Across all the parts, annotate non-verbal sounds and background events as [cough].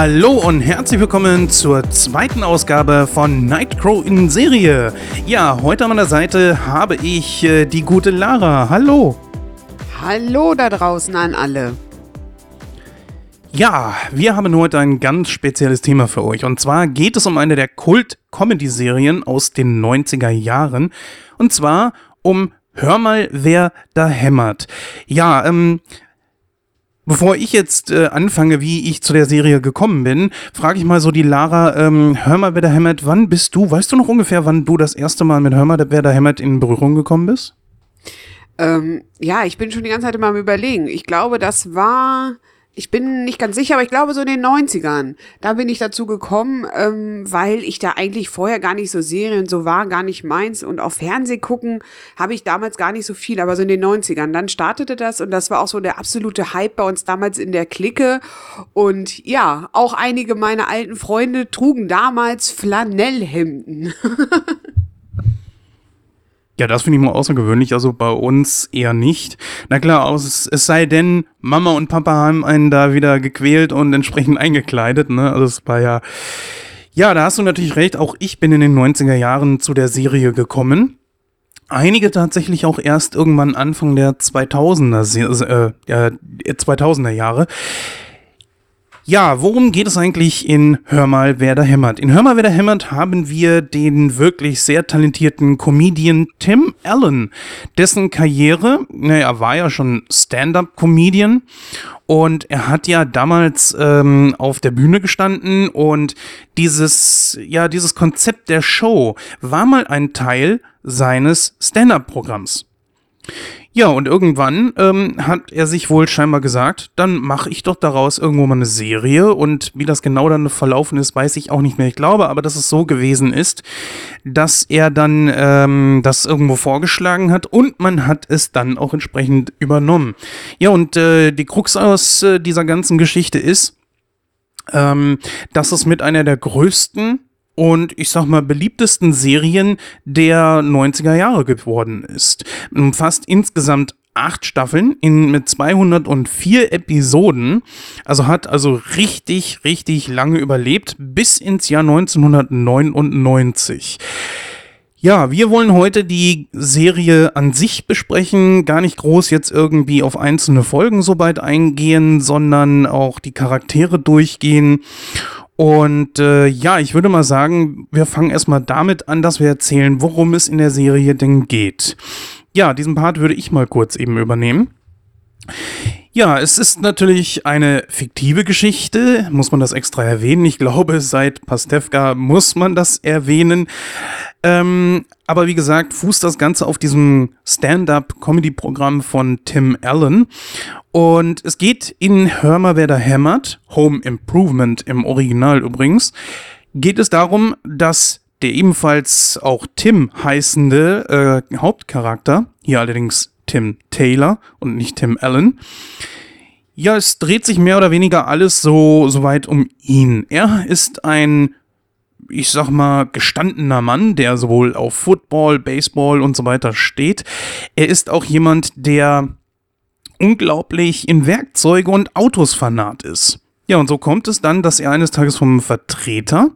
Hallo und herzlich willkommen zur zweiten Ausgabe von Nightcrow in Serie. Ja, heute an meiner Seite habe ich äh, die gute Lara. Hallo. Hallo da draußen an alle. Ja, wir haben heute ein ganz spezielles Thema für euch. Und zwar geht es um eine der Kult-Comedy-Serien aus den 90er Jahren. Und zwar um Hör mal, wer da hämmert. Ja, ähm, Bevor ich jetzt äh, anfange, wie ich zu der Serie gekommen bin, frage ich mal so die Lara, ähm, hör mal, wer da hämmert, wann bist du, weißt du noch ungefähr, wann du das erste Mal mit Hör mal, wer da hämmert in Berührung gekommen bist? Ähm, ja, ich bin schon die ganze Zeit immer am überlegen. Ich glaube, das war ich bin nicht ganz sicher, aber ich glaube so in den 90ern. Da bin ich dazu gekommen, ähm, weil ich da eigentlich vorher gar nicht so Serien so war, gar nicht meins. Und auf Fernseh gucken habe ich damals gar nicht so viel, aber so in den 90ern. Dann startete das und das war auch so der absolute Hype bei uns damals in der Clique. Und ja, auch einige meiner alten Freunde trugen damals Flanellhemden. [laughs] Ja, das finde ich mal außergewöhnlich, also bei uns eher nicht. Na klar, es, es sei denn, Mama und Papa haben einen da wieder gequält und entsprechend eingekleidet, ne? Also es war ja. Ja, da hast du natürlich recht, auch ich bin in den 90er Jahren zu der Serie gekommen. Einige tatsächlich auch erst irgendwann Anfang der 2000er, äh, 2000er Jahre. Ja, worum geht es eigentlich in Hör mal, wer da hämmert? In Hör mal, wer da hämmert haben wir den wirklich sehr talentierten Comedian Tim Allen, dessen Karriere, naja, er war ja schon Stand-up-Comedian und er hat ja damals ähm, auf der Bühne gestanden und dieses, ja, dieses Konzept der Show war mal ein Teil seines Stand-up-Programms. Ja, und irgendwann ähm, hat er sich wohl scheinbar gesagt, dann mache ich doch daraus irgendwo mal eine Serie. Und wie das genau dann verlaufen ist, weiß ich auch nicht mehr. Ich glaube aber, dass es so gewesen ist, dass er dann ähm, das irgendwo vorgeschlagen hat und man hat es dann auch entsprechend übernommen. Ja, und äh, die Krux aus äh, dieser ganzen Geschichte ist, ähm, dass es mit einer der größten und ich sag mal beliebtesten Serien der 90er Jahre geworden ist. Umfasst insgesamt acht Staffeln in, mit 204 Episoden. Also hat also richtig, richtig lange überlebt bis ins Jahr 1999. Ja, wir wollen heute die Serie an sich besprechen, gar nicht groß jetzt irgendwie auf einzelne Folgen so weit eingehen, sondern auch die Charaktere durchgehen und äh, ja, ich würde mal sagen, wir fangen erstmal damit an, dass wir erzählen, worum es in der Serie denn geht. Ja, diesen Part würde ich mal kurz eben übernehmen. Ja, es ist natürlich eine fiktive Geschichte, muss man das extra erwähnen. Ich glaube, seit Pastewka muss man das erwähnen. Ähm, aber wie gesagt, fußt das Ganze auf diesem Stand-up-Comedy-Programm von Tim Allen. Und es geht in Hör mal, wer da hämmert, Home Improvement im Original übrigens, geht es darum, dass der ebenfalls auch Tim heißende äh, Hauptcharakter, hier allerdings Tim Taylor und nicht Tim Allen. Ja, es dreht sich mehr oder weniger alles so, so weit um ihn. Er ist ein, ich sag mal, gestandener Mann, der sowohl auf Football, Baseball und so weiter steht. Er ist auch jemand, der unglaublich in Werkzeuge und Autos fanat ist. Ja, und so kommt es dann, dass er eines Tages vom Vertreter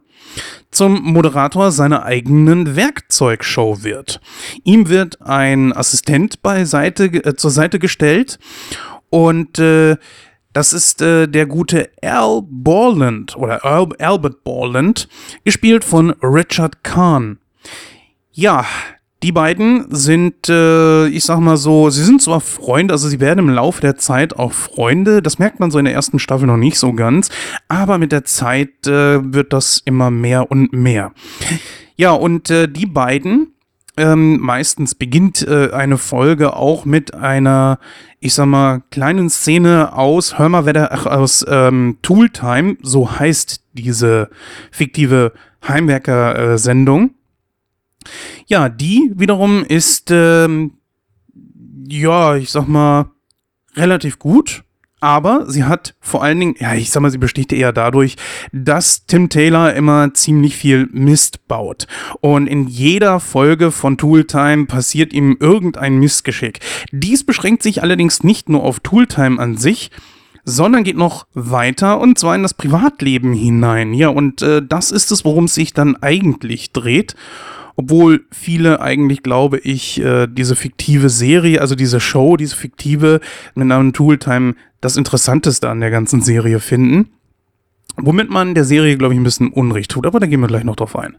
zum Moderator seiner eigenen Werkzeugshow wird. Ihm wird ein Assistent beiseite, äh, zur Seite gestellt und äh, das ist äh, der gute Al Borland oder Al Albert Borland, gespielt von Richard Kahn. Ja, die beiden sind, äh, ich sag mal so, sie sind zwar Freunde, also sie werden im Laufe der Zeit auch Freunde. Das merkt man so in der ersten Staffel noch nicht so ganz. Aber mit der Zeit äh, wird das immer mehr und mehr. Ja, und äh, die beiden, ähm, meistens beginnt äh, eine Folge auch mit einer, ich sag mal, kleinen Szene aus Hör mal, wer da, ach, aus ähm, Tooltime, so heißt diese fiktive Heimwerker-Sendung. Ja, die wiederum ist, ähm, ja, ich sag mal, relativ gut. Aber sie hat vor allen Dingen, ja, ich sag mal, sie besticht eher dadurch, dass Tim Taylor immer ziemlich viel Mist baut. Und in jeder Folge von Tooltime passiert ihm irgendein Missgeschick. Dies beschränkt sich allerdings nicht nur auf Tooltime an sich, sondern geht noch weiter und zwar in das Privatleben hinein. Ja, und äh, das ist es, worum es sich dann eigentlich dreht. Obwohl viele eigentlich, glaube ich, äh, diese fiktive Serie, also diese Show, diese fiktive mit Namen Tooltime, das Interessanteste an der ganzen Serie finden. Womit man der Serie, glaube ich, ein bisschen Unrecht tut, aber da gehen wir gleich noch drauf ein.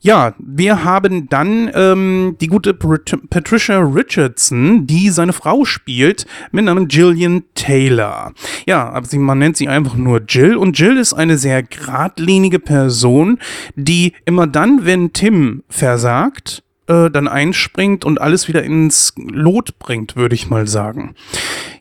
Ja, wir haben dann ähm, die gute Patricia Richardson, die seine Frau spielt, mit Namen Gillian Taylor. Ja, aber sie, man nennt sie einfach nur Jill und Jill ist eine sehr geradlinige Person, die immer dann, wenn Tim versagt, äh, dann einspringt und alles wieder ins Lot bringt, würde ich mal sagen.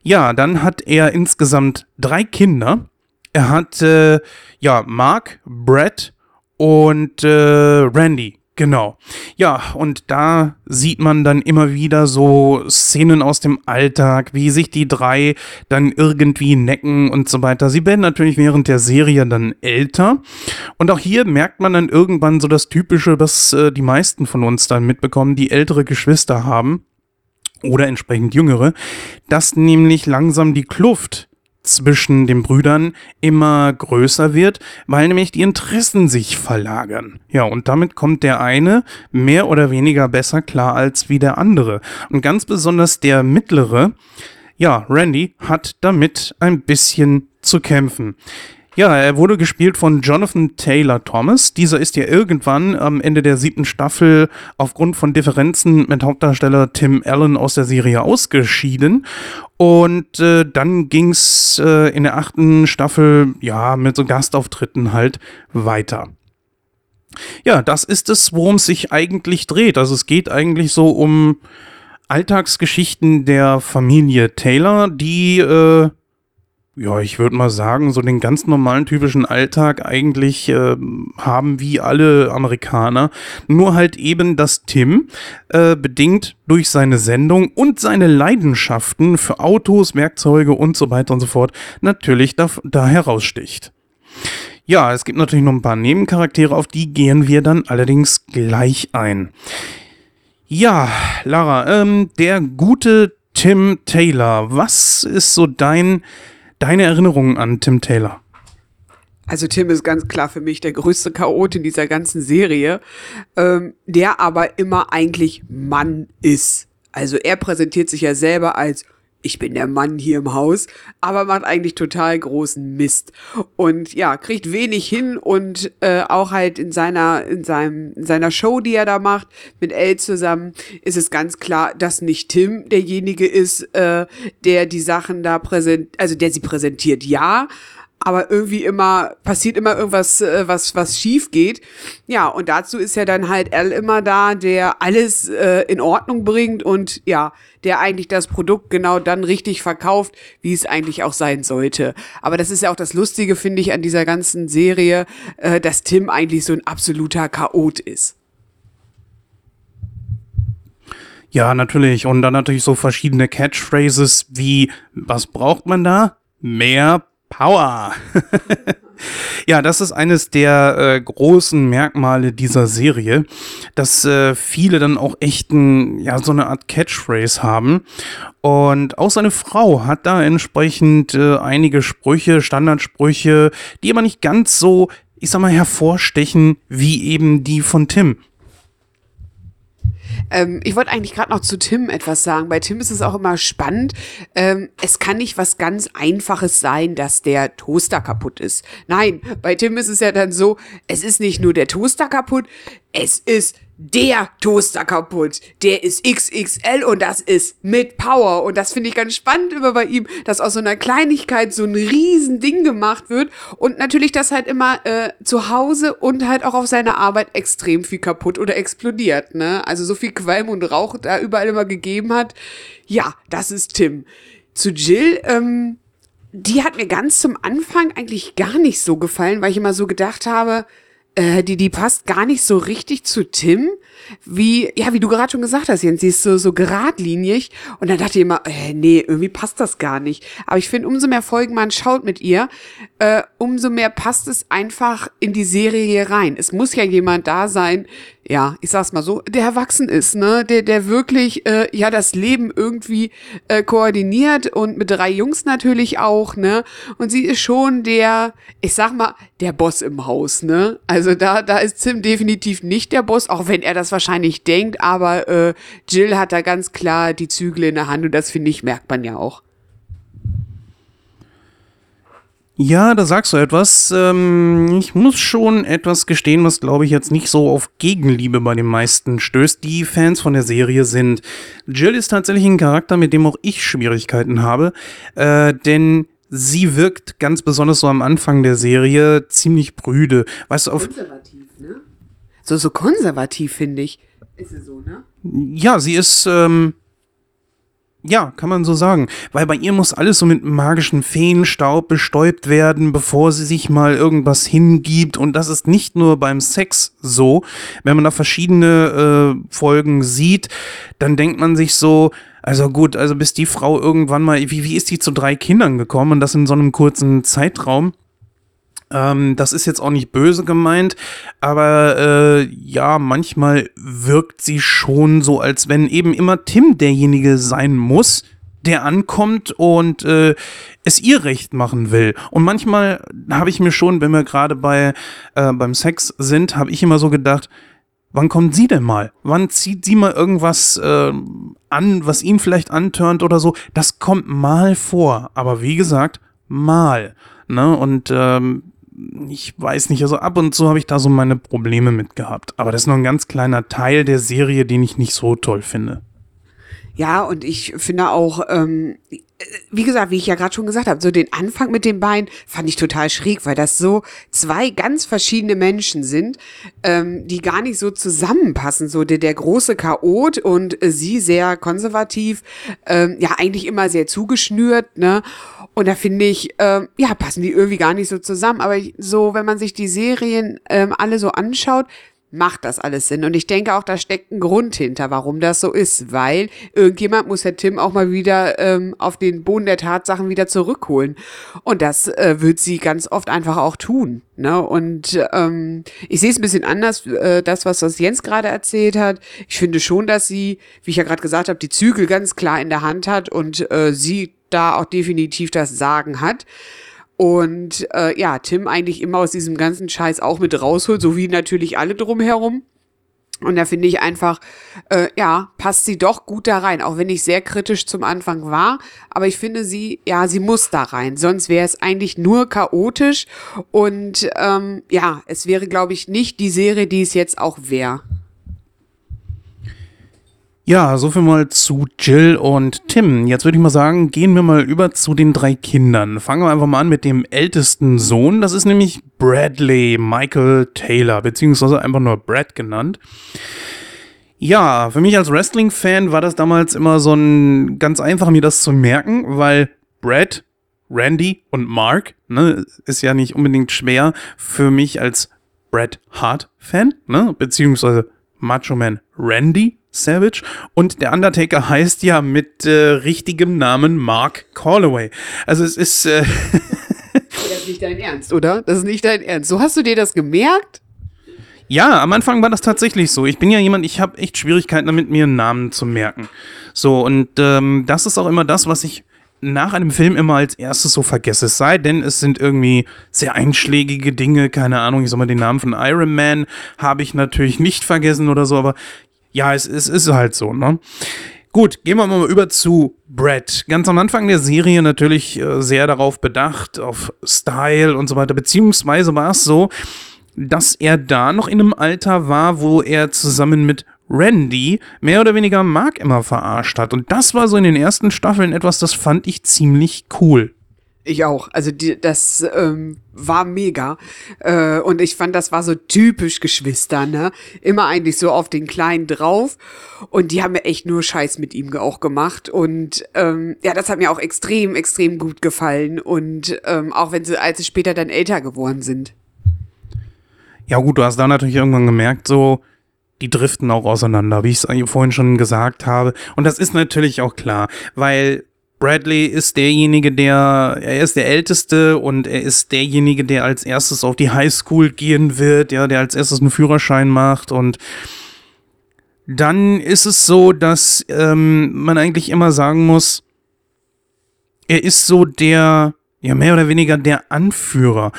Ja, dann hat er insgesamt drei Kinder. Er hat äh, ja Mark, Brett und äh, Randy. Genau. Ja, und da sieht man dann immer wieder so Szenen aus dem Alltag, wie sich die drei dann irgendwie necken und so weiter. Sie werden natürlich während der Serie dann älter. Und auch hier merkt man dann irgendwann so das Typische, was äh, die meisten von uns dann mitbekommen, die ältere Geschwister haben oder entsprechend jüngere, dass nämlich langsam die Kluft zwischen den Brüdern immer größer wird, weil nämlich die Interessen sich verlagern. Ja, und damit kommt der eine mehr oder weniger besser klar als wie der andere. Und ganz besonders der mittlere, ja, Randy hat damit ein bisschen zu kämpfen. Ja, er wurde gespielt von Jonathan Taylor Thomas. Dieser ist ja irgendwann am Ende der siebten Staffel aufgrund von Differenzen mit Hauptdarsteller Tim Allen aus der Serie ausgeschieden. Und äh, dann ging's äh, in der achten Staffel, ja, mit so Gastauftritten halt weiter. Ja, das ist es, worum es sich eigentlich dreht. Also es geht eigentlich so um Alltagsgeschichten der Familie Taylor, die äh, ja, ich würde mal sagen, so den ganz normalen typischen Alltag eigentlich äh, haben wie alle Amerikaner. Nur halt eben, dass Tim äh, bedingt durch seine Sendung und seine Leidenschaften für Autos, Werkzeuge und so weiter und so fort natürlich da, da heraussticht. Ja, es gibt natürlich noch ein paar Nebencharaktere, auf die gehen wir dann allerdings gleich ein. Ja, Lara, ähm, der gute Tim Taylor, was ist so dein Deine Erinnerungen an Tim Taylor? Also Tim ist ganz klar für mich der größte Chaot in dieser ganzen Serie, ähm, der aber immer eigentlich Mann ist. Also er präsentiert sich ja selber als ich bin der Mann hier im Haus, aber macht eigentlich total großen Mist. Und ja, kriegt wenig hin und äh, auch halt in seiner in seinem in seiner Show, die er da macht mit Elle zusammen, ist es ganz klar, dass nicht Tim derjenige ist, äh, der die Sachen da präsent, also der sie präsentiert, ja, aber irgendwie immer passiert immer irgendwas, äh, was was schief geht. Ja, und dazu ist ja dann halt Al immer da, der alles äh, in Ordnung bringt und ja, der eigentlich das Produkt genau dann richtig verkauft, wie es eigentlich auch sein sollte. Aber das ist ja auch das Lustige, finde ich, an dieser ganzen Serie, äh, dass Tim eigentlich so ein absoluter Chaot ist. Ja, natürlich. Und dann natürlich so verschiedene Catchphrases wie, was braucht man da? Mehr Power. [laughs] ja, das ist eines der äh, großen Merkmale dieser Serie, dass äh, viele dann auch echt ein, ja, so eine Art Catchphrase haben. Und auch seine Frau hat da entsprechend äh, einige Sprüche, Standardsprüche, die aber nicht ganz so, ich sag mal, hervorstechen wie eben die von Tim. Ähm, ich wollte eigentlich gerade noch zu Tim etwas sagen. Bei Tim ist es auch immer spannend. Ähm, es kann nicht was ganz Einfaches sein, dass der Toaster kaputt ist. Nein, bei Tim ist es ja dann so, es ist nicht nur der Toaster kaputt, es ist der Toaster kaputt. Der ist XXL und das ist mit Power. Und das finde ich ganz spannend immer bei ihm, dass aus so einer Kleinigkeit so ein Riesending gemacht wird. Und natürlich, dass halt immer äh, zu Hause und halt auch auf seiner Arbeit extrem viel kaputt oder explodiert. Ne? Also so viel Qualm und Rauch da überall immer gegeben hat. Ja, das ist Tim. Zu Jill, ähm, die hat mir ganz zum Anfang eigentlich gar nicht so gefallen, weil ich immer so gedacht habe, äh, die, die passt gar nicht so richtig zu Tim. Wie, ja, wie du gerade schon gesagt hast, Jens, sie ist so, so geradlinig. Und dann dachte ich immer, äh, nee, irgendwie passt das gar nicht. Aber ich finde, umso mehr Folgen man schaut mit ihr, äh, umso mehr passt es einfach in die Serie hier rein. Es muss ja jemand da sein, ja, ich sag's mal so, der erwachsen ist, ne, der, der wirklich, äh, ja, das Leben irgendwie äh, koordiniert und mit drei Jungs natürlich auch, ne, und sie ist schon der, ich sag mal, der Boss im Haus, ne, also da, da ist Tim definitiv nicht der Boss, auch wenn er das wahrscheinlich denkt, aber äh, Jill hat da ganz klar die Zügel in der Hand und das finde ich, merkt man ja auch. Ja, da sagst du etwas. Ähm, ich muss schon etwas gestehen, was glaube ich jetzt nicht so auf Gegenliebe bei den meisten stößt, die Fans von der Serie sind. Jill ist tatsächlich ein Charakter, mit dem auch ich Schwierigkeiten habe, äh, denn sie wirkt ganz besonders so am Anfang der Serie ziemlich brüde. Weißt du, auf. Konservativ, ne? So, so konservativ, finde ich. Ist sie so, ne? Ja, sie ist, ähm, ja, kann man so sagen. Weil bei ihr muss alles so mit magischem Feenstaub bestäubt werden, bevor sie sich mal irgendwas hingibt. Und das ist nicht nur beim Sex so. Wenn man da verschiedene äh, Folgen sieht, dann denkt man sich so, also gut, also bis die Frau irgendwann mal, wie, wie ist die zu drei Kindern gekommen und das in so einem kurzen Zeitraum? Ähm, das ist jetzt auch nicht böse gemeint, aber äh, ja, manchmal wirkt sie schon so, als wenn eben immer Tim derjenige sein muss, der ankommt und äh, es ihr recht machen will. Und manchmal habe ich mir schon, wenn wir gerade bei äh, beim Sex sind, habe ich immer so gedacht, wann kommt sie denn mal? Wann zieht sie mal irgendwas äh, an, was ihn vielleicht antörnt oder so? Das kommt mal vor, aber wie gesagt, mal. Ne? Und ähm, ich weiß nicht, also ab und zu habe ich da so meine Probleme mit gehabt. Aber das ist nur ein ganz kleiner Teil der Serie, den ich nicht so toll finde. Ja, und ich finde auch, ähm, wie gesagt, wie ich ja gerade schon gesagt habe, so den Anfang mit den Beinen fand ich total schräg, weil das so zwei ganz verschiedene Menschen sind, ähm, die gar nicht so zusammenpassen. So der, der große Chaot und äh, sie sehr konservativ, ähm, ja eigentlich immer sehr zugeschnürt, ne? Und da finde ich, ähm, ja, passen die irgendwie gar nicht so zusammen. Aber so, wenn man sich die Serien ähm, alle so anschaut, macht das alles Sinn. Und ich denke auch, da steckt ein Grund hinter, warum das so ist, weil irgendjemand muss Herr Tim auch mal wieder ähm, auf den Boden der Tatsachen wieder zurückholen. Und das äh, wird sie ganz oft einfach auch tun. Ne? Und ähm, ich sehe es ein bisschen anders, äh, das, was das Jens gerade erzählt hat. Ich finde schon, dass sie, wie ich ja gerade gesagt habe, die Zügel ganz klar in der Hand hat und äh, sie da auch definitiv das Sagen hat. Und äh, ja, Tim eigentlich immer aus diesem ganzen Scheiß auch mit rausholt, so wie natürlich alle drumherum. Und da finde ich einfach, äh, ja, passt sie doch gut da rein, auch wenn ich sehr kritisch zum Anfang war. Aber ich finde sie, ja, sie muss da rein. Sonst wäre es eigentlich nur chaotisch. Und ähm, ja, es wäre, glaube ich, nicht die Serie, die es jetzt auch wäre. Ja, so viel mal zu Jill und Tim. Jetzt würde ich mal sagen, gehen wir mal über zu den drei Kindern. Fangen wir einfach mal an mit dem ältesten Sohn. Das ist nämlich Bradley Michael Taylor, beziehungsweise einfach nur Brad genannt. Ja, für mich als Wrestling-Fan war das damals immer so ein ganz einfach, mir das zu merken, weil Brad, Randy und Mark, ne, ist ja nicht unbedingt schwer für mich als Bret Hart-Fan, ne, beziehungsweise Macho Man Randy Savage. Und der Undertaker heißt ja mit äh, richtigem Namen Mark Calloway. Also es ist. Äh [laughs] das ist nicht dein Ernst, oder? Das ist nicht dein Ernst. So hast du dir das gemerkt? Ja, am Anfang war das tatsächlich so. Ich bin ja jemand, ich habe echt Schwierigkeiten damit, mir einen Namen zu merken. So, und ähm, das ist auch immer das, was ich nach einem Film immer als erstes so vergesse. Es sei denn, es sind irgendwie sehr einschlägige Dinge, keine Ahnung, ich sag mal, den Namen von Iron Man habe ich natürlich nicht vergessen oder so, aber ja, es, es ist halt so, ne? Gut, gehen wir mal über zu Brad. Ganz am Anfang der Serie natürlich äh, sehr darauf bedacht, auf Style und so weiter, beziehungsweise war es so, dass er da noch in einem Alter war, wo er zusammen mit Randy mehr oder weniger Mark immer verarscht hat. Und das war so in den ersten Staffeln etwas, das fand ich ziemlich cool. Ich auch. Also die, das ähm, war mega. Äh, und ich fand, das war so typisch Geschwister, ne? Immer eigentlich so auf den Kleinen drauf. Und die haben mir echt nur Scheiß mit ihm auch gemacht. Und ähm, ja, das hat mir auch extrem, extrem gut gefallen. Und ähm, auch wenn sie, als sie später dann älter geworden sind. Ja, gut, du hast da natürlich irgendwann gemerkt, so, die driften auch auseinander, wie ich es vorhin schon gesagt habe. Und das ist natürlich auch klar, weil Bradley ist derjenige, der, er ist der Älteste und er ist derjenige, der als erstes auf die Highschool gehen wird, ja, der als erstes einen Führerschein macht und dann ist es so, dass ähm, man eigentlich immer sagen muss, er ist so der, ja, mehr oder weniger der Anführer.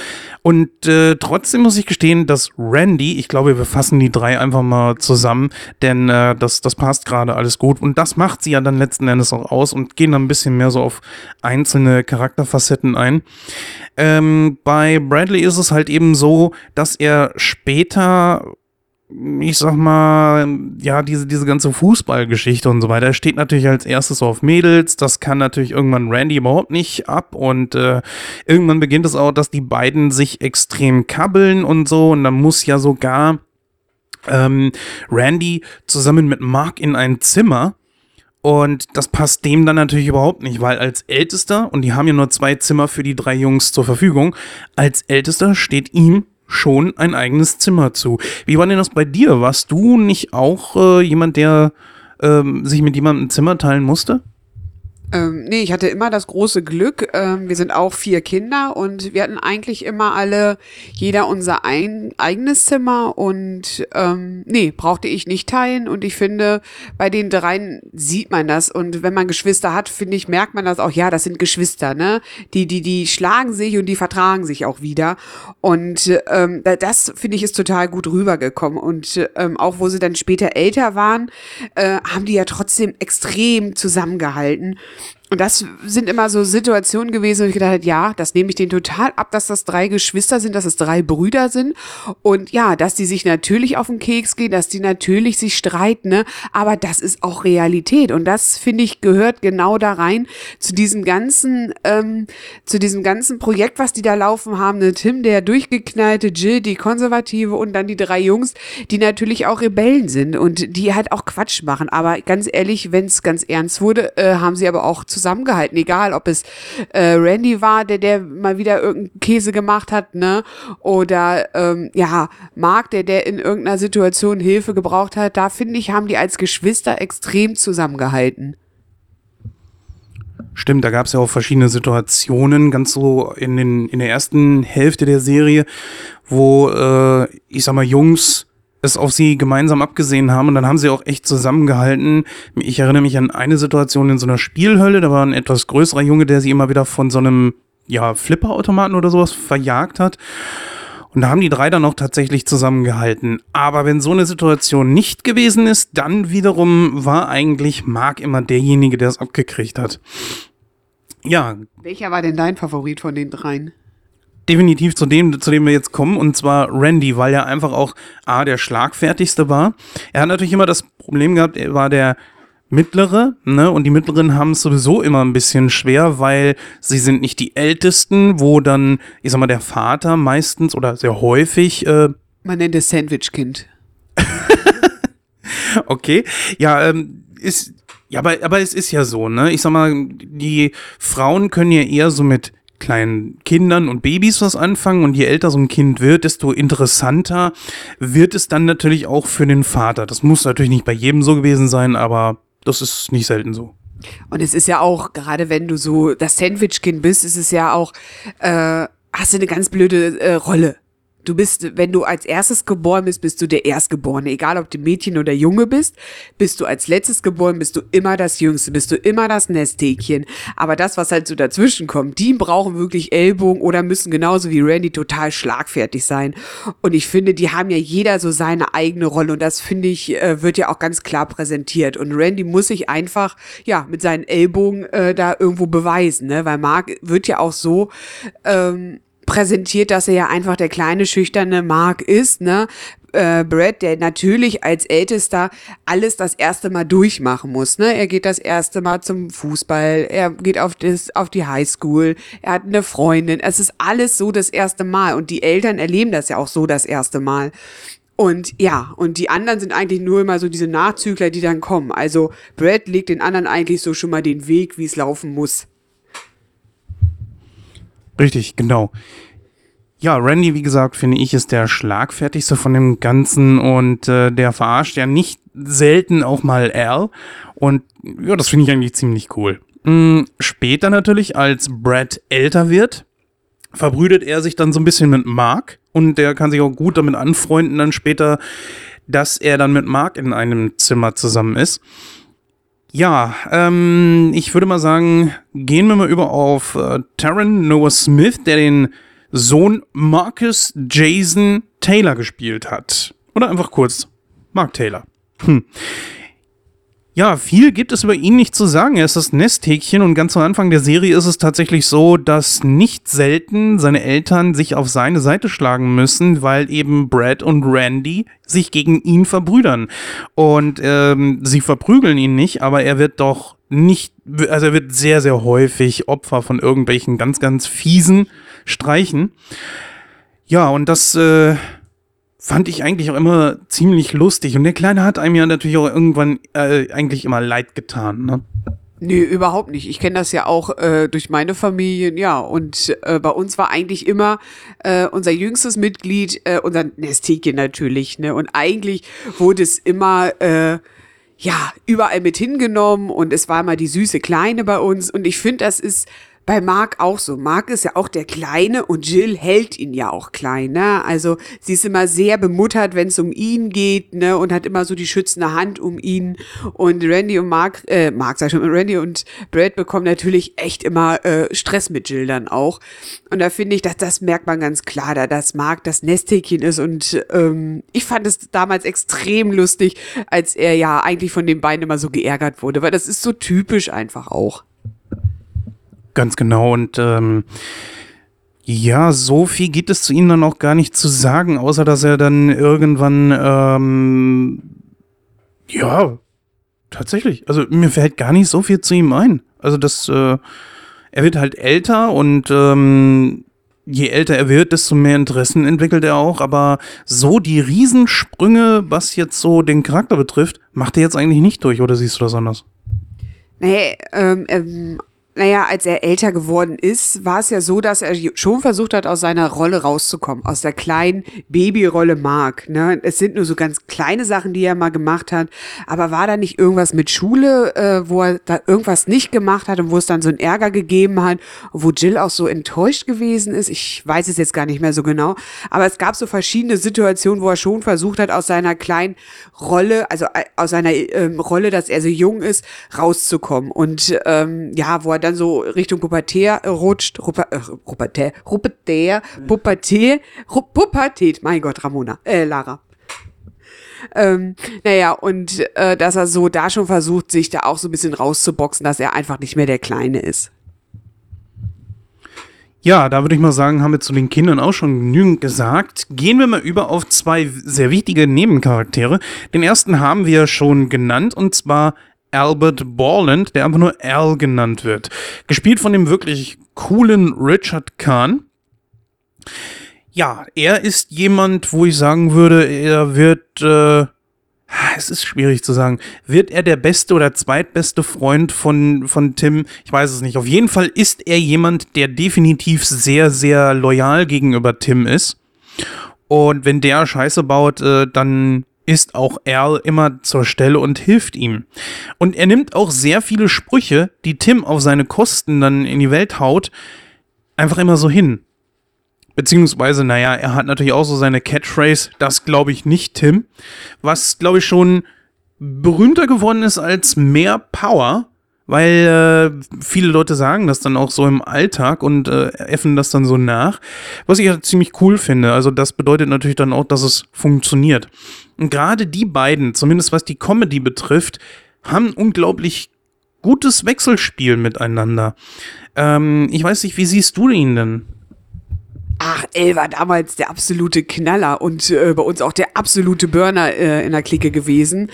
Und äh, trotzdem muss ich gestehen, dass Randy, ich glaube, wir fassen die drei einfach mal zusammen, denn äh, das, das passt gerade alles gut. Und das macht sie ja dann letzten Endes auch aus und gehen dann ein bisschen mehr so auf einzelne Charakterfacetten ein. Ähm, bei Bradley ist es halt eben so, dass er später ich sag mal, ja, diese, diese ganze Fußballgeschichte und so weiter, steht natürlich als erstes auf Mädels. Das kann natürlich irgendwann Randy überhaupt nicht ab. Und äh, irgendwann beginnt es auch, dass die beiden sich extrem kabbeln und so. Und dann muss ja sogar ähm, Randy zusammen mit Mark in ein Zimmer. Und das passt dem dann natürlich überhaupt nicht, weil als Ältester, und die haben ja nur zwei Zimmer für die drei Jungs zur Verfügung, als Ältester steht ihm schon ein eigenes Zimmer zu. Wie war denn das bei dir? Warst du nicht auch äh, jemand, der ähm, sich mit jemandem ein Zimmer teilen musste? Ähm, nee, ich hatte immer das große Glück. Ähm, wir sind auch vier Kinder und wir hatten eigentlich immer alle, jeder unser ein, eigenes Zimmer und ähm, nee, brauchte ich nicht teilen. Und ich finde, bei den dreien sieht man das. Und wenn man Geschwister hat, finde ich, merkt man das auch, ja, das sind Geschwister, ne? Die, die, die schlagen sich und die vertragen sich auch wieder. Und ähm, das, finde ich, ist total gut rübergekommen. Und ähm, auch wo sie dann später älter waren, äh, haben die ja trotzdem extrem zusammengehalten. Und das sind immer so Situationen gewesen, wo ich gedacht habe, ja, das nehme ich denen total ab, dass das drei Geschwister sind, dass es drei Brüder sind. Und ja, dass die sich natürlich auf den Keks gehen, dass die natürlich sich streiten, ne? aber das ist auch Realität. Und das, finde ich, gehört genau da rein zu diesem ganzen, ähm, zu diesem ganzen Projekt, was die da laufen haben. Ne? Tim, der durchgeknallte, Jill, die Konservative und dann die drei Jungs, die natürlich auch Rebellen sind und die halt auch Quatsch machen. Aber ganz ehrlich, wenn es ganz ernst wurde, äh, haben sie aber auch zu zusammengehalten, egal ob es äh, Randy war, der, der mal wieder irgendeinen Käse gemacht hat, ne? Oder ähm, ja, Mark, der, der in irgendeiner Situation Hilfe gebraucht hat, da finde ich, haben die als Geschwister extrem zusammengehalten. Stimmt, da gab es ja auch verschiedene Situationen, ganz so in, den, in der ersten Hälfte der Serie, wo, äh, ich sag mal, Jungs es auf sie gemeinsam abgesehen haben und dann haben sie auch echt zusammengehalten. Ich erinnere mich an eine Situation in so einer Spielhölle, da war ein etwas größerer Junge, der sie immer wieder von so einem ja, Flipperautomaten oder sowas verjagt hat. Und da haben die drei dann auch tatsächlich zusammengehalten. Aber wenn so eine Situation nicht gewesen ist, dann wiederum war eigentlich Mark immer derjenige, der es abgekriegt hat. Ja. Welcher war denn dein Favorit von den dreien? Definitiv zu dem, zu dem wir jetzt kommen, und zwar Randy, weil er einfach auch A, der schlagfertigste war. Er hat natürlich immer das Problem gehabt, er war der mittlere, ne? Und die mittleren haben es sowieso immer ein bisschen schwer, weil sie sind nicht die ältesten, wo dann, ich sag mal, der Vater meistens oder sehr häufig. Äh Man nennt es Sandwich-Kind. [laughs] okay. Ja, ähm, ist. Ja, aber, aber es ist ja so, ne? Ich sag mal, die Frauen können ja eher so mit kleinen Kindern und Babys was anfangen und je älter so ein Kind wird, desto interessanter wird es dann natürlich auch für den Vater. Das muss natürlich nicht bei jedem so gewesen sein, aber das ist nicht selten so. Und es ist ja auch, gerade wenn du so das Sandwich-Kind bist, ist es ja auch, äh, hast du eine ganz blöde äh, Rolle. Du bist, wenn du als erstes geboren bist, bist du der Erstgeborene. Egal, ob du Mädchen oder Junge bist, bist du als letztes geboren, bist du immer das Jüngste, bist du immer das Nesthäkchen. Aber das, was halt so dazwischen kommt, die brauchen wirklich Ellbogen oder müssen genauso wie Randy total schlagfertig sein. Und ich finde, die haben ja jeder so seine eigene Rolle und das finde ich, äh, wird ja auch ganz klar präsentiert. Und Randy muss sich einfach, ja, mit seinen Ellbogen äh, da irgendwo beweisen, ne? Weil Mark wird ja auch so, ähm, präsentiert, dass er ja einfach der kleine, schüchterne Mark ist, ne? Äh, Brad, der natürlich als Ältester alles das erste Mal durchmachen muss. Ne? Er geht das erste Mal zum Fußball, er geht auf, das, auf die Highschool, er hat eine Freundin. Es ist alles so das erste Mal und die Eltern erleben das ja auch so das erste Mal. Und ja, und die anderen sind eigentlich nur immer so diese Nachzügler, die dann kommen. Also Brad legt den anderen eigentlich so schon mal den Weg, wie es laufen muss. Richtig, genau. Ja, Randy, wie gesagt, finde ich, ist der schlagfertigste von dem Ganzen und äh, der verarscht ja nicht selten auch mal Al. Und ja, das finde ich eigentlich ziemlich cool. Mh, später natürlich, als Brad älter wird, verbrüdet er sich dann so ein bisschen mit Mark und der kann sich auch gut damit anfreunden dann später, dass er dann mit Mark in einem Zimmer zusammen ist. Ja, ähm, ich würde mal sagen, gehen wir mal über auf äh, Taron Noah Smith, der den Sohn Marcus Jason Taylor gespielt hat. Oder einfach kurz Mark Taylor. Hm. Ja, viel gibt es über ihn nicht zu sagen. Er ist das Nesthäkchen und ganz am Anfang der Serie ist es tatsächlich so, dass nicht selten seine Eltern sich auf seine Seite schlagen müssen, weil eben Brad und Randy sich gegen ihn verbrüdern. Und ähm, sie verprügeln ihn nicht, aber er wird doch nicht, also er wird sehr, sehr häufig Opfer von irgendwelchen ganz, ganz fiesen Streichen. Ja, und das äh, fand ich eigentlich auch immer ziemlich lustig. Und der Kleine hat einem ja natürlich auch irgendwann äh, eigentlich immer leid getan, ne? Nee, überhaupt nicht. Ich kenne das ja auch äh, durch meine Familien, ja. Und äh, bei uns war eigentlich immer äh, unser jüngstes Mitglied, äh, unser Nestike natürlich, ne? Und eigentlich wurde es immer, äh, ja, überall mit hingenommen und es war immer die süße Kleine bei uns. Und ich finde, das ist bei Mark auch so. Mark ist ja auch der Kleine und Jill hält ihn ja auch klein. Ne? Also sie ist immer sehr bemuttert, wenn es um ihn geht ne? und hat immer so die schützende Hand um ihn. Und Randy und Mark, äh, Mark sag ich schon, Randy und Brad bekommen natürlich echt immer äh, Stress mit Jill dann auch. Und da finde ich, dass das merkt man ganz klar, da dass Mark das Nesthäkchen ist. Und ähm, ich fand es damals extrem lustig, als er ja eigentlich von den beiden immer so geärgert wurde, weil das ist so typisch einfach auch. Ganz genau. Und ähm, ja, so viel gibt es zu ihm dann auch gar nicht zu sagen, außer dass er dann irgendwann, ähm, ja, tatsächlich. Also mir fällt gar nicht so viel zu ihm ein. Also das, äh, er wird halt älter und ähm, je älter er wird, desto mehr Interessen entwickelt er auch. Aber so die Riesensprünge, was jetzt so den Charakter betrifft, macht er jetzt eigentlich nicht durch, oder siehst du das anders? Nee, ähm, naja, als er älter geworden ist, war es ja so, dass er schon versucht hat, aus seiner Rolle rauszukommen, aus der kleinen Babyrolle Mark. Ne? Es sind nur so ganz kleine Sachen, die er mal gemacht hat, aber war da nicht irgendwas mit Schule, äh, wo er da irgendwas nicht gemacht hat und wo es dann so einen Ärger gegeben hat, wo Jill auch so enttäuscht gewesen ist? Ich weiß es jetzt gar nicht mehr so genau, aber es gab so verschiedene Situationen, wo er schon versucht hat, aus seiner kleinen Rolle, also äh, aus seiner ähm, Rolle, dass er so jung ist, rauszukommen und ähm, ja, wo er dann dann so Richtung Pubertär rutscht, Rupa, äh, Pubertär, Pubertät, Pubertät, mein Gott, Ramona, äh, Lara. Ähm, naja, und äh, dass er so da schon versucht, sich da auch so ein bisschen rauszuboxen, dass er einfach nicht mehr der Kleine ist. Ja, da würde ich mal sagen, haben wir zu den Kindern auch schon genügend gesagt. Gehen wir mal über auf zwei sehr wichtige Nebencharaktere. Den ersten haben wir schon genannt, und zwar Albert Borland, der einfach nur Al genannt wird. Gespielt von dem wirklich coolen Richard Kahn. Ja, er ist jemand, wo ich sagen würde, er wird, äh, es ist schwierig zu sagen, wird er der beste oder zweitbeste Freund von, von Tim? Ich weiß es nicht. Auf jeden Fall ist er jemand, der definitiv sehr, sehr loyal gegenüber Tim ist. Und wenn der Scheiße baut, äh, dann ist auch Al immer zur Stelle und hilft ihm. Und er nimmt auch sehr viele Sprüche, die Tim auf seine Kosten dann in die Welt haut, einfach immer so hin. Beziehungsweise, naja, er hat natürlich auch so seine Catchphrase, das glaube ich nicht, Tim. Was, glaube ich, schon berühmter geworden ist als mehr Power weil äh, viele Leute sagen das dann auch so im Alltag und äh, äffen das dann so nach, was ich ja ziemlich cool finde. Also das bedeutet natürlich dann auch, dass es funktioniert. Und gerade die beiden, zumindest was die Comedy betrifft, haben unglaublich gutes Wechselspiel miteinander. Ähm, ich weiß nicht, wie siehst du ihn denn? Ach, El war damals der absolute Knaller und äh, bei uns auch der absolute Burner äh, in der Clique gewesen,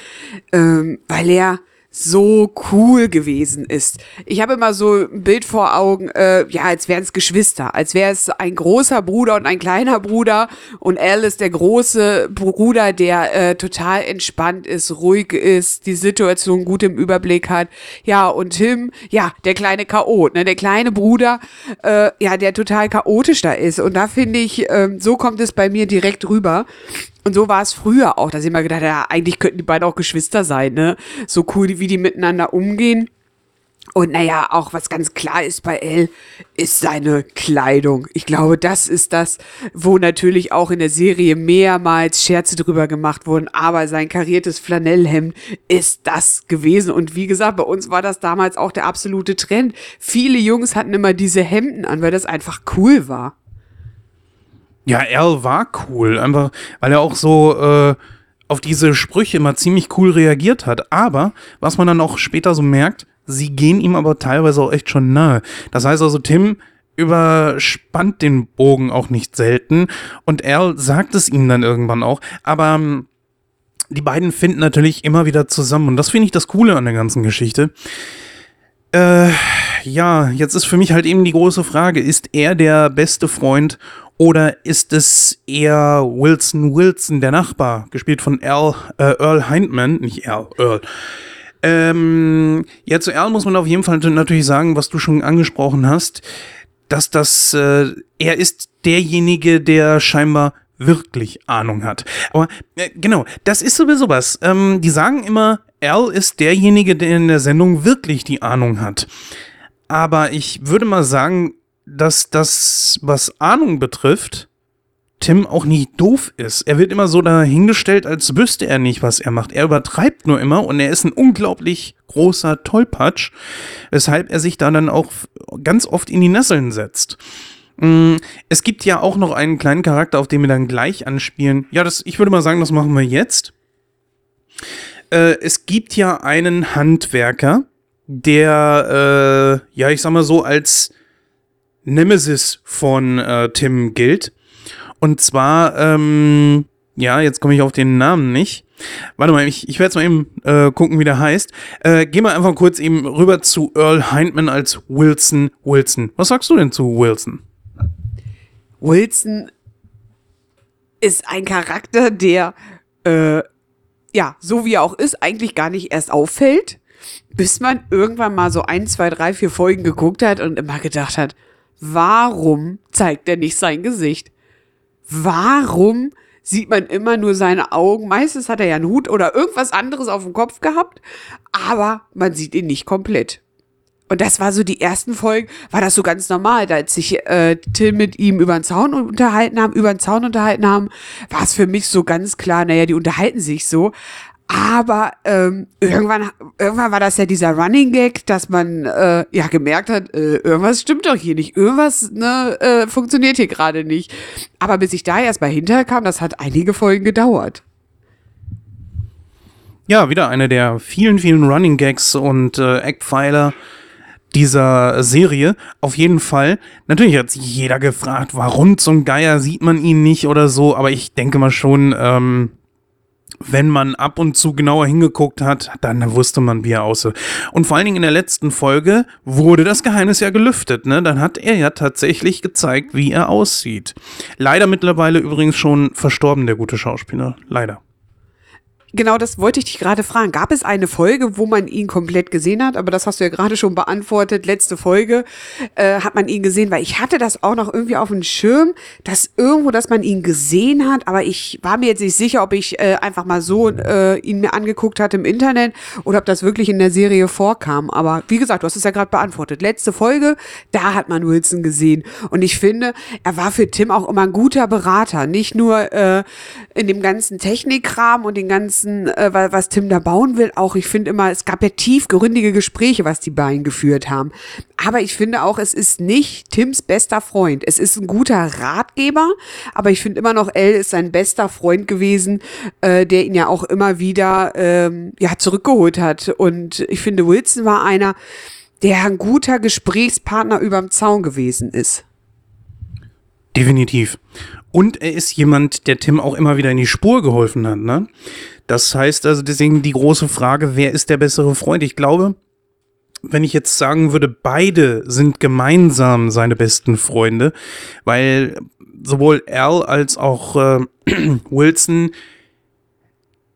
ähm, weil er so cool gewesen ist. Ich habe immer so ein Bild vor Augen, äh, ja, als wären es Geschwister, als wäre es ein großer Bruder und ein kleiner Bruder und Al ist der große Bruder, der äh, total entspannt ist, ruhig ist, die Situation gut im Überblick hat. Ja, und Tim, ja, der kleine Chaot, ne, der kleine Bruder, äh, ja, der total chaotisch da ist. Und da finde ich, äh, so kommt es bei mir direkt rüber. Und so war es früher auch, dass ich immer gedacht habe, ja, eigentlich könnten die beiden auch Geschwister sein, ne? So cool, wie die miteinander umgehen. Und naja, auch was ganz klar ist bei Elle, ist seine Kleidung. Ich glaube, das ist das, wo natürlich auch in der Serie mehrmals Scherze drüber gemacht wurden. Aber sein kariertes Flanellhemd ist das gewesen. Und wie gesagt, bei uns war das damals auch der absolute Trend. Viele Jungs hatten immer diese Hemden an, weil das einfach cool war. Ja, Al war cool. Einfach, weil er auch so äh, auf diese Sprüche immer ziemlich cool reagiert hat. Aber was man dann auch später so merkt, sie gehen ihm aber teilweise auch echt schon nahe. Das heißt also, Tim überspannt den Bogen auch nicht selten und Al sagt es ihm dann irgendwann auch, aber ähm, die beiden finden natürlich immer wieder zusammen und das finde ich das Coole an der ganzen Geschichte. Äh, ja, jetzt ist für mich halt eben die große Frage, ist er der beste Freund oder ist es eher Wilson Wilson, der Nachbar, gespielt von Earl, äh, Earl Hindman, nicht Earl, Earl, ähm, ja, zu Erl muss man auf jeden Fall natürlich sagen, was du schon angesprochen hast, dass das, äh, er ist derjenige, der scheinbar wirklich Ahnung hat. Aber äh, genau, das ist sowieso was. Ähm, die sagen immer, Al ist derjenige, der in der Sendung wirklich die Ahnung hat. Aber ich würde mal sagen, dass das, was Ahnung betrifft, Tim auch nicht doof ist. Er wird immer so dahingestellt, als wüsste er nicht, was er macht. Er übertreibt nur immer und er ist ein unglaublich großer Tollpatsch, weshalb er sich da dann auch ganz oft in die Nesseln setzt. Mm, es gibt ja auch noch einen kleinen Charakter, auf den wir dann gleich anspielen. Ja, das, ich würde mal sagen, das machen wir jetzt. Äh, es gibt ja einen Handwerker, der, äh, ja, ich sag mal so, als Nemesis von äh, Tim gilt. Und zwar, ähm, ja, jetzt komme ich auf den Namen nicht. Warte mal, ich, ich werde jetzt mal eben äh, gucken, wie der heißt. Äh, geh mal einfach kurz eben rüber zu Earl Hindman als Wilson Wilson. Was sagst du denn zu Wilson? Wilson ist ein Charakter, der, äh, ja, so wie er auch ist, eigentlich gar nicht erst auffällt, bis man irgendwann mal so ein, zwei, drei, vier Folgen geguckt hat und immer gedacht hat, warum zeigt er nicht sein Gesicht? warum sieht man immer nur seine Augen? Meistens hat er ja einen Hut oder irgendwas anderes auf dem Kopf gehabt, aber man sieht ihn nicht komplett. Und das war so die ersten Folgen, war das so ganz normal, als sich äh, Tim mit ihm über den Zaun unterhalten haben, über den Zaun unterhalten haben, war es für mich so ganz klar, naja, die unterhalten sich so. Aber ähm, irgendwann, irgendwann war das ja dieser Running Gag, dass man äh, ja gemerkt hat, äh, irgendwas stimmt doch hier nicht, irgendwas ne, äh, funktioniert hier gerade nicht. Aber bis ich da erst mal hinterkam, das hat einige Folgen gedauert. Ja, wieder eine der vielen, vielen Running Gags und äh, Eckpfeiler dieser Serie. Auf jeden Fall. Natürlich hat sich jeder gefragt, warum zum Geier sieht man ihn nicht oder so, aber ich denke mal schon, ähm, wenn man ab und zu genauer hingeguckt hat, dann wusste man, wie er aussah. Und vor allen Dingen in der letzten Folge wurde das Geheimnis ja gelüftet. Ne? Dann hat er ja tatsächlich gezeigt, wie er aussieht. Leider mittlerweile übrigens schon verstorben, der gute Schauspieler. Leider. Genau, das wollte ich dich gerade fragen. Gab es eine Folge, wo man ihn komplett gesehen hat? Aber das hast du ja gerade schon beantwortet. Letzte Folge äh, hat man ihn gesehen, weil ich hatte das auch noch irgendwie auf dem Schirm, dass irgendwo, dass man ihn gesehen hat. Aber ich war mir jetzt nicht sicher, ob ich äh, einfach mal so äh, ihn mir angeguckt hatte im Internet oder ob das wirklich in der Serie vorkam. Aber wie gesagt, du hast es ja gerade beantwortet. Letzte Folge, da hat man Wilson gesehen. Und ich finde, er war für Tim auch immer ein guter Berater. Nicht nur äh, in dem ganzen Technikkram und den ganzen ganzen, äh, was Tim da bauen will, auch, ich finde immer, es gab ja tiefgründige Gespräche, was die beiden geführt haben. Aber ich finde auch, es ist nicht Tims bester Freund. Es ist ein guter Ratgeber, aber ich finde immer noch, Elle ist sein bester Freund gewesen, äh, der ihn ja auch immer wieder ähm, ja, zurückgeholt hat. Und ich finde, Wilson war einer, der ein guter Gesprächspartner überm Zaun gewesen ist. Definitiv. Und er ist jemand, der Tim auch immer wieder in die Spur geholfen hat. Ne? Das heißt also deswegen die große Frage, wer ist der bessere Freund? Ich glaube, wenn ich jetzt sagen würde, beide sind gemeinsam seine besten Freunde, weil sowohl Al als auch äh, [clears throat] Wilson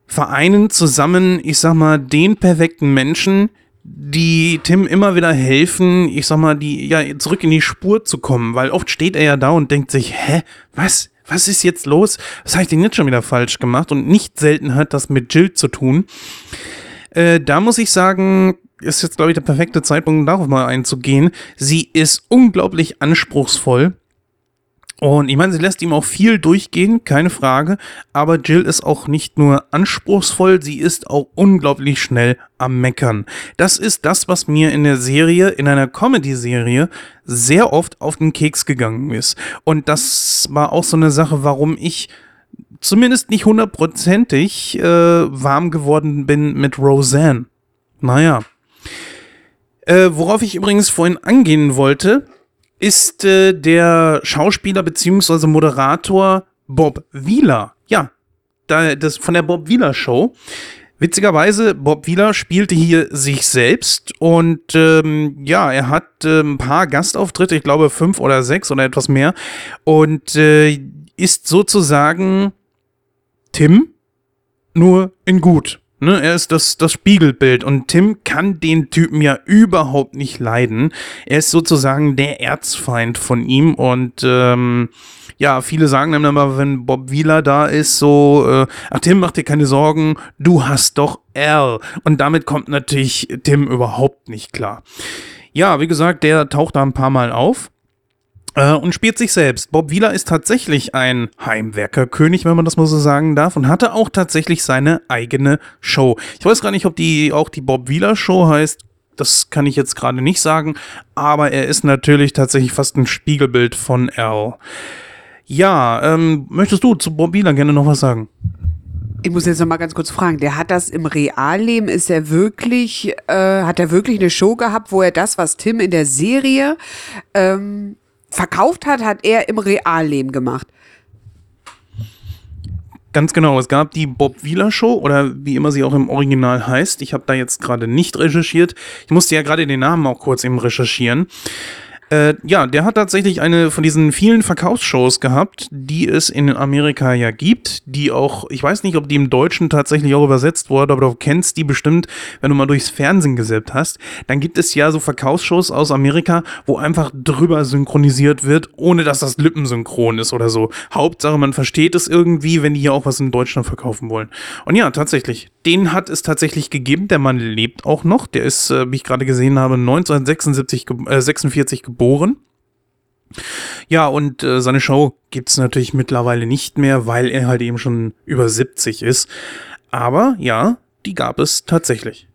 vereinen zusammen, ich sag mal, den perfekten Menschen, die Tim immer wieder helfen, ich sag mal, die ja zurück in die Spur zu kommen, weil oft steht er ja da und denkt sich, hä, was? Was ist jetzt los? Was habe ich denn jetzt schon wieder falsch gemacht? Und nicht selten hat das mit Jill zu tun. Äh, da muss ich sagen, ist jetzt, glaube ich, der perfekte Zeitpunkt, darauf mal einzugehen. Sie ist unglaublich anspruchsvoll. Und ich meine, sie lässt ihm auch viel durchgehen, keine Frage. Aber Jill ist auch nicht nur anspruchsvoll, sie ist auch unglaublich schnell am Meckern. Das ist das, was mir in der Serie, in einer Comedy-Serie, sehr oft auf den Keks gegangen ist. Und das war auch so eine Sache, warum ich zumindest nicht hundertprozentig äh, warm geworden bin mit Roseanne. Naja. Äh, worauf ich übrigens vorhin angehen wollte, ist äh, der Schauspieler bzw. Moderator Bob Wieler. Ja, da, das von der Bob Wieler Show. Witzigerweise, Bob Wieler spielte hier sich selbst und ähm, ja, er hat äh, ein paar Gastauftritte, ich glaube fünf oder sechs oder etwas mehr und äh, ist sozusagen Tim nur in gut. Ne, er ist das, das Spiegelbild und Tim kann den Typen ja überhaupt nicht leiden. Er ist sozusagen der Erzfeind von ihm und ähm, ja, viele sagen dann immer, wenn Bob Wieler da ist, so, äh, ach Tim, mach dir keine Sorgen, du hast doch Al. Und damit kommt natürlich Tim überhaupt nicht klar. Ja, wie gesagt, der taucht da ein paar Mal auf äh, und spielt sich selbst. Bob Wieler ist tatsächlich ein Heimwerkerkönig, wenn man das mal so sagen darf, und hatte auch tatsächlich seine eigene Show. Ich weiß gar nicht, ob die auch die Bob Wieler Show heißt. Das kann ich jetzt gerade nicht sagen, aber er ist natürlich tatsächlich fast ein Spiegelbild von Al. Ja, ähm, möchtest du zu Bob Wieler gerne noch was sagen? Ich muss jetzt noch mal ganz kurz fragen, der hat das im Realleben, ist er wirklich, äh, hat er wirklich eine Show gehabt, wo er das, was Tim in der Serie ähm, verkauft hat, hat er im Realleben gemacht. Ganz genau, es gab die Bob Wieler Show oder wie immer sie auch im Original heißt. Ich habe da jetzt gerade nicht recherchiert. Ich musste ja gerade den Namen auch kurz eben recherchieren. Äh, ja, der hat tatsächlich eine von diesen vielen Verkaufsshows gehabt, die es in Amerika ja gibt, die auch, ich weiß nicht, ob die im Deutschen tatsächlich auch übersetzt wurde, aber du kennst die bestimmt, wenn du mal durchs Fernsehen gesippt hast. Dann gibt es ja so Verkaufsshows aus Amerika, wo einfach drüber synchronisiert wird, ohne dass das lippensynchron ist oder so. Hauptsache, man versteht es irgendwie, wenn die hier auch was in Deutschland verkaufen wollen. Und ja, tatsächlich, den hat es tatsächlich gegeben. Der Mann lebt auch noch. Der ist, äh, wie ich gerade gesehen habe, 1976 äh, 46 geboren geboren. Ja, und äh, seine Show gibt es natürlich mittlerweile nicht mehr, weil er halt eben schon über 70 ist. Aber ja, die gab es tatsächlich.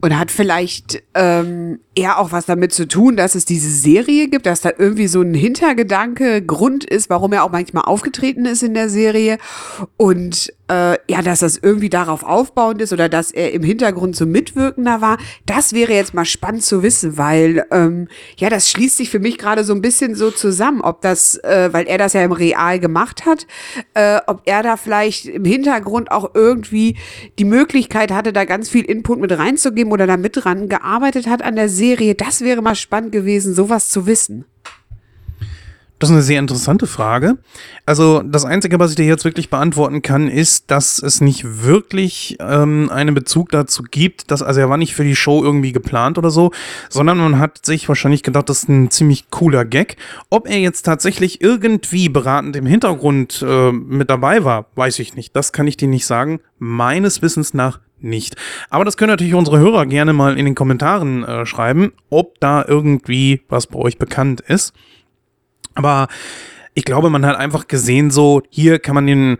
Und hat vielleicht ähm, eher auch was damit zu tun, dass es diese Serie gibt, dass da irgendwie so ein Hintergedanke, Grund ist, warum er auch manchmal aufgetreten ist in der Serie. Und äh, ja, dass das irgendwie darauf aufbauend ist oder dass er im Hintergrund so mitwirkender war, das wäre jetzt mal spannend zu wissen, weil ähm, ja, das schließt sich für mich gerade so ein bisschen so zusammen, ob das, äh, weil er das ja im Real gemacht hat, äh, ob er da vielleicht im Hintergrund auch irgendwie die Möglichkeit hatte, da ganz viel Input mit reinzugeben oder da mit dran gearbeitet hat an der Serie. Das wäre mal spannend gewesen, sowas zu wissen. Das ist eine sehr interessante Frage. Also das Einzige, was ich dir jetzt wirklich beantworten kann, ist, dass es nicht wirklich ähm, einen Bezug dazu gibt, dass, also er war nicht für die Show irgendwie geplant oder so, sondern man hat sich wahrscheinlich gedacht, das ist ein ziemlich cooler Gag. Ob er jetzt tatsächlich irgendwie beratend im Hintergrund äh, mit dabei war, weiß ich nicht. Das kann ich dir nicht sagen. Meines Wissens nach nicht. Aber das können natürlich unsere Hörer gerne mal in den Kommentaren äh, schreiben, ob da irgendwie was bei euch bekannt ist. Aber ich glaube, man hat einfach gesehen, so, hier kann man den,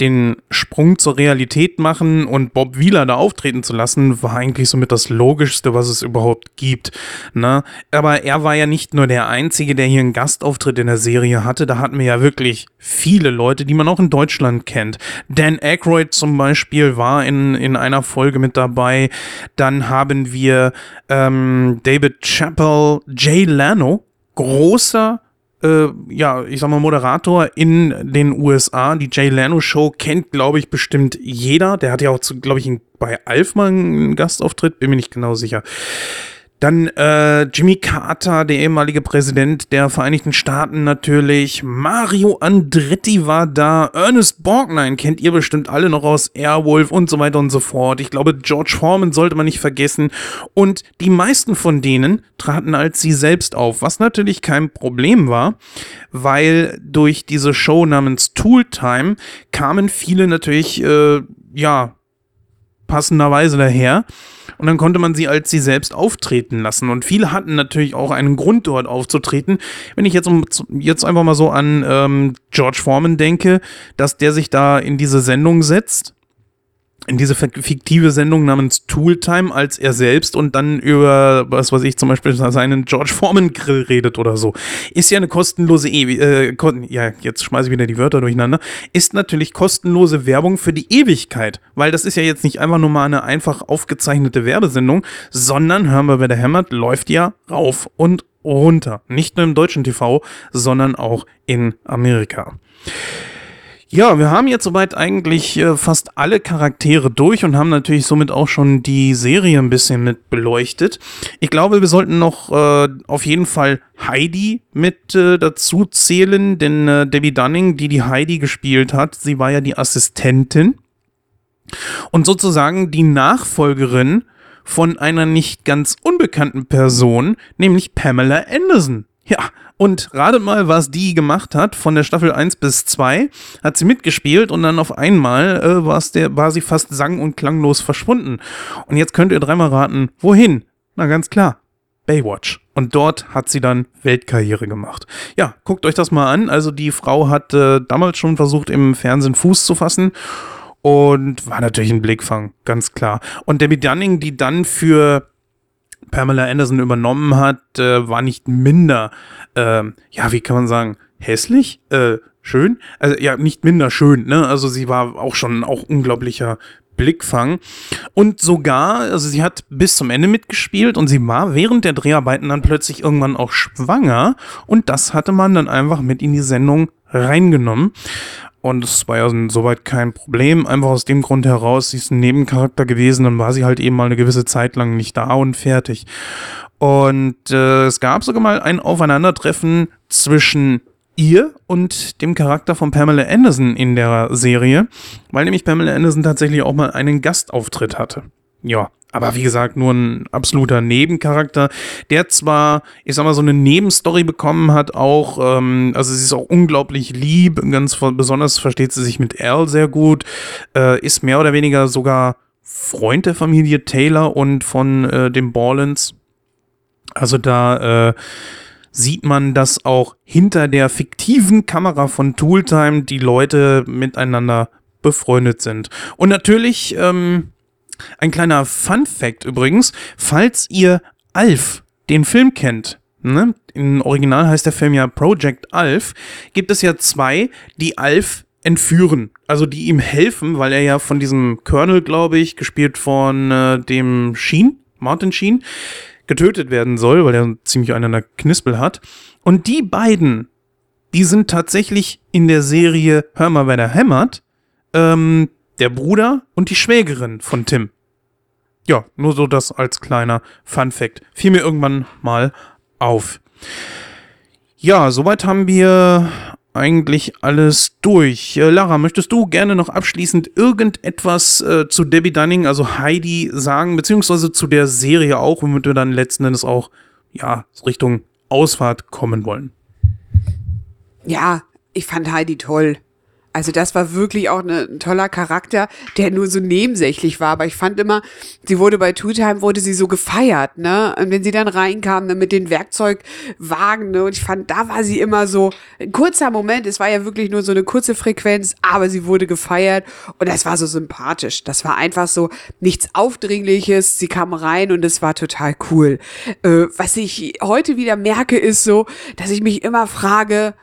den Sprung zur Realität machen und Bob Wieler da auftreten zu lassen, war eigentlich somit das Logischste, was es überhaupt gibt. Ne? Aber er war ja nicht nur der Einzige, der hier einen Gastauftritt in der Serie hatte. Da hatten wir ja wirklich viele Leute, die man auch in Deutschland kennt. Dan Aykroyd zum Beispiel war in, in einer Folge mit dabei. Dann haben wir ähm, David Chappell, Jay Lano, großer äh, ja, ich sag mal, Moderator in den USA. Die Jay Leno Show kennt, glaube ich, bestimmt jeder. Der hat ja auch, glaube ich, bei Alf mal einen Gastauftritt, bin mir nicht genau sicher. Dann äh, Jimmy Carter, der ehemalige Präsident der Vereinigten Staaten natürlich. Mario Andretti war da. Ernest Borgnine kennt ihr bestimmt alle noch aus Airwolf und so weiter und so fort. Ich glaube, George Foreman sollte man nicht vergessen. Und die meisten von denen traten als sie selbst auf, was natürlich kein Problem war, weil durch diese Show namens Tool Time kamen viele natürlich, äh, ja, passenderweise daher. Und dann konnte man sie als sie selbst auftreten lassen. Und viele hatten natürlich auch einen Grund, dort aufzutreten. Wenn ich jetzt, jetzt einfach mal so an ähm, George Foreman denke, dass der sich da in diese Sendung setzt in diese fiktive Sendung namens Tooltime als er selbst und dann über, was weiß ich, zum Beispiel seinen George Foreman Grill redet oder so. Ist ja eine kostenlose, e äh, ja, jetzt schmeiße ich wieder die Wörter durcheinander, ist natürlich kostenlose Werbung für die Ewigkeit, weil das ist ja jetzt nicht einfach nur mal eine einfach aufgezeichnete Werbesendung, sondern, hören wir bei der Hämmert, läuft ja rauf und runter. Nicht nur im deutschen TV, sondern auch in Amerika. Ja, wir haben jetzt soweit eigentlich äh, fast alle Charaktere durch und haben natürlich somit auch schon die Serie ein bisschen mit beleuchtet. Ich glaube, wir sollten noch äh, auf jeden Fall Heidi mit äh, dazu zählen, denn äh, Debbie Dunning, die die Heidi gespielt hat, sie war ja die Assistentin und sozusagen die Nachfolgerin von einer nicht ganz unbekannten Person, nämlich Pamela Anderson. Ja, und ratet mal, was die gemacht hat. Von der Staffel 1 bis 2 hat sie mitgespielt und dann auf einmal äh, der, war sie fast sang- und klanglos verschwunden. Und jetzt könnt ihr dreimal raten, wohin? Na ganz klar, Baywatch. Und dort hat sie dann Weltkarriere gemacht. Ja, guckt euch das mal an. Also die Frau hat äh, damals schon versucht, im Fernsehen Fuß zu fassen und war natürlich ein Blickfang, ganz klar. Und Debbie Dunning, die dann für Pamela Anderson übernommen hat, äh, war nicht minder, äh, ja, wie kann man sagen, hässlich, äh, schön, also ja, nicht minder schön, ne? Also sie war auch schon auch unglaublicher Blickfang. Und sogar, also sie hat bis zum Ende mitgespielt und sie war während der Dreharbeiten dann plötzlich irgendwann auch schwanger und das hatte man dann einfach mit in die Sendung reingenommen. Und es war ja soweit kein Problem. Einfach aus dem Grund heraus, sie ist ein Nebencharakter gewesen, dann war sie halt eben mal eine gewisse Zeit lang nicht da und fertig. Und äh, es gab sogar mal ein Aufeinandertreffen zwischen ihr und dem Charakter von Pamela Anderson in der Serie, weil nämlich Pamela Anderson tatsächlich auch mal einen Gastauftritt hatte. Ja, aber wie gesagt, nur ein absoluter Nebencharakter, der zwar, ich sag mal, so eine Nebenstory bekommen hat, auch, ähm, also sie ist auch unglaublich lieb, ganz besonders versteht sie sich mit Al sehr gut, äh, ist mehr oder weniger sogar Freund der Familie Taylor und von äh, den Ballens. Also da äh, sieht man, dass auch hinter der fiktiven Kamera von Tooltime die Leute miteinander befreundet sind. Und natürlich, ähm, ein kleiner Fun Fact übrigens, falls ihr Alf, den Film kennt, ne? im Original heißt der Film ja Project Alf, gibt es ja zwei, die Alf entführen, also die ihm helfen, weil er ja von diesem Colonel, glaube ich, gespielt von äh, dem Sheen, Martin Sheen, getötet werden soll, weil er ziemlich einen der Knispel hat. Und die beiden, die sind tatsächlich in der Serie Hör mal, wer da hämmert, ähm, der Bruder und die Schwägerin von Tim. Ja, nur so das als kleiner Fun Fact. Fiel mir irgendwann mal auf. Ja, soweit haben wir eigentlich alles durch. Äh, Lara, möchtest du gerne noch abschließend irgendetwas äh, zu Debbie Dunning, also Heidi, sagen, beziehungsweise zu der Serie auch, womit wir dann letzten Endes auch, ja, Richtung Ausfahrt kommen wollen? Ja, ich fand Heidi toll. Also das war wirklich auch ne, ein toller Charakter, der nur so nebensächlich war. Aber ich fand immer, sie wurde bei Two Time, wurde sie so gefeiert, ne? Und wenn sie dann reinkam, ne, mit den Werkzeugwagen, ne? Und ich fand, da war sie immer so, ein kurzer Moment, es war ja wirklich nur so eine kurze Frequenz, aber sie wurde gefeiert und das war so sympathisch. Das war einfach so nichts Aufdringliches. Sie kam rein und es war total cool. Äh, was ich heute wieder merke, ist so, dass ich mich immer frage,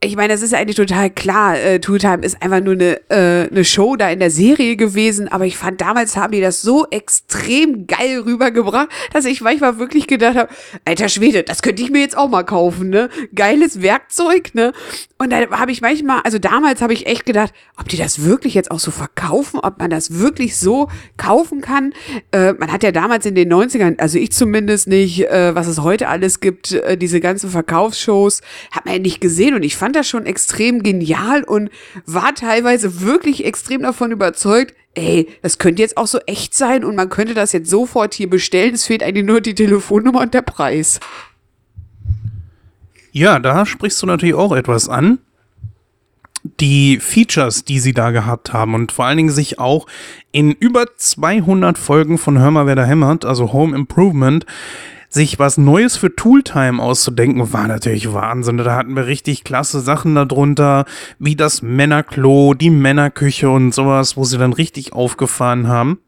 ich meine, das ist ja eigentlich total klar. Äh, Two Time ist einfach nur eine, äh, eine Show da in der Serie gewesen, aber ich fand damals haben die das so extrem geil rübergebracht, dass ich manchmal wirklich gedacht habe, alter Schwede, das könnte ich mir jetzt auch mal kaufen, ne? Geiles Werkzeug, ne? Und da habe ich manchmal, also damals habe ich echt gedacht, ob die das wirklich jetzt auch so verkaufen, ob man das wirklich so kaufen kann. Äh, man hat ja damals in den 90ern, also ich zumindest nicht, äh, was es heute alles gibt, äh, diese ganzen Verkaufsshows, hat man ja nicht gesehen und ich fand fand das schon extrem genial und war teilweise wirklich extrem davon überzeugt, ey, das könnte jetzt auch so echt sein und man könnte das jetzt sofort hier bestellen. Es fehlt eigentlich nur die Telefonnummer und der Preis. Ja, da sprichst du natürlich auch etwas an. die Features, die sie da gehabt haben und vor allen Dingen sich auch in über 200 Folgen von Hör mal, wer da hämmert, also Home Improvement, sich was Neues für Tooltime auszudenken, war natürlich Wahnsinn. Da hatten wir richtig klasse Sachen darunter, wie das Männerklo, die Männerküche und sowas, wo sie dann richtig aufgefahren haben.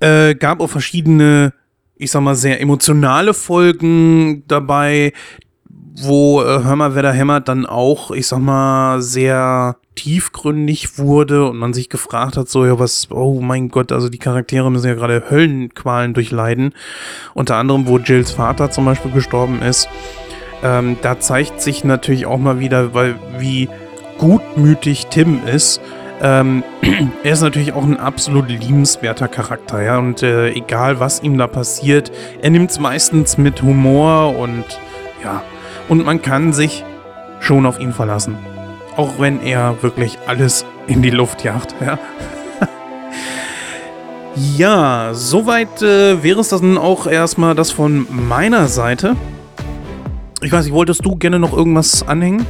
Äh, gab auch verschiedene, ich sag mal, sehr emotionale Folgen dabei, wo äh, Hör mal, wer da hämmert dann auch, ich sag mal, sehr tiefgründig wurde und man sich gefragt hat, so, ja, was, oh mein Gott, also die Charaktere müssen ja gerade Höllenqualen durchleiden. Unter anderem, wo Jills Vater zum Beispiel gestorben ist. Ähm, da zeigt sich natürlich auch mal wieder, weil wie gutmütig Tim ist. Ähm, [clears throat] er ist natürlich auch ein absolut liebenswerter Charakter, ja, und äh, egal was ihm da passiert, er nimmt es meistens mit Humor und ja, und man kann sich schon auf ihn verlassen. Auch wenn er wirklich alles in die Luft jagt. Ja, [laughs] ja soweit äh, wäre es dann auch erstmal das von meiner Seite. Ich weiß nicht, wolltest du gerne noch irgendwas anhängen?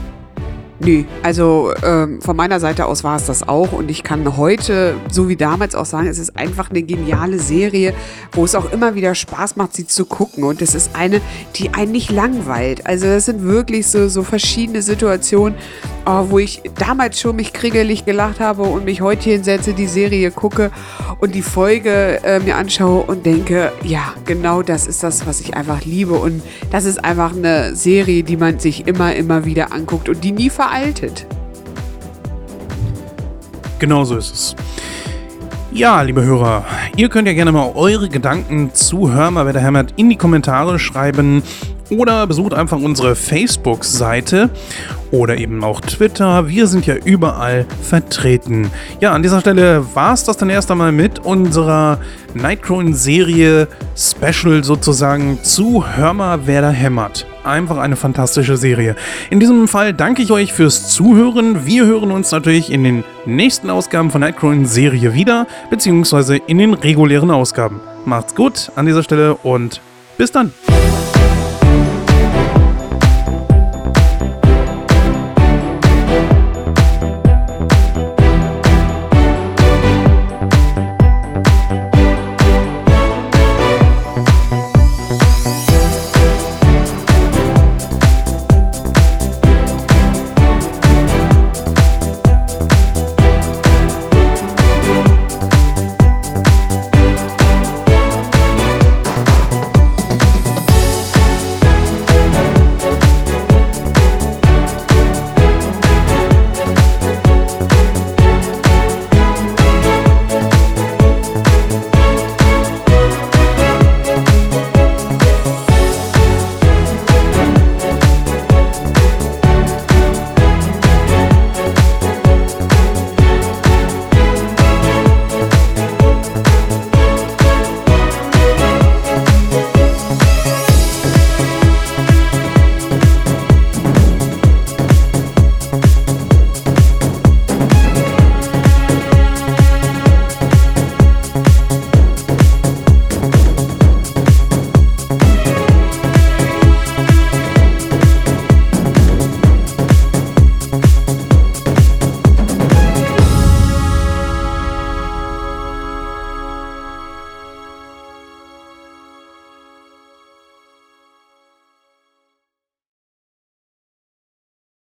Nee, also ähm, von meiner Seite aus war es das auch und ich kann heute, so wie damals auch sagen, es ist einfach eine geniale Serie, wo es auch immer wieder Spaß macht, sie zu gucken und es ist eine, die einen nicht langweilt. Also es sind wirklich so, so verschiedene Situationen, oh, wo ich damals schon mich kriegelig gelacht habe und mich heute hinsetze, die Serie gucke und die Folge äh, mir anschaue und denke, ja, genau das ist das, was ich einfach liebe und das ist einfach eine Serie, die man sich immer, immer wieder anguckt und die nie veraltet. Genau so ist es. Ja, liebe Hörer, ihr könnt ja gerne mal eure Gedanken zu Hör mal, wer der hämmert in die Kommentare schreiben oder besucht einfach unsere Facebook-Seite oder eben auch Twitter. Wir sind ja überall vertreten. Ja, an dieser Stelle war es das dann erst einmal mit unserer Nightcrawler-Serie Special sozusagen zu Hör mal, wer da hämmert. Einfach eine fantastische Serie. In diesem Fall danke ich euch fürs Zuhören. Wir hören uns natürlich in den nächsten Ausgaben von Nightcrawler-Serie wieder, beziehungsweise in den regulären Ausgaben. Macht's gut an dieser Stelle und bis dann.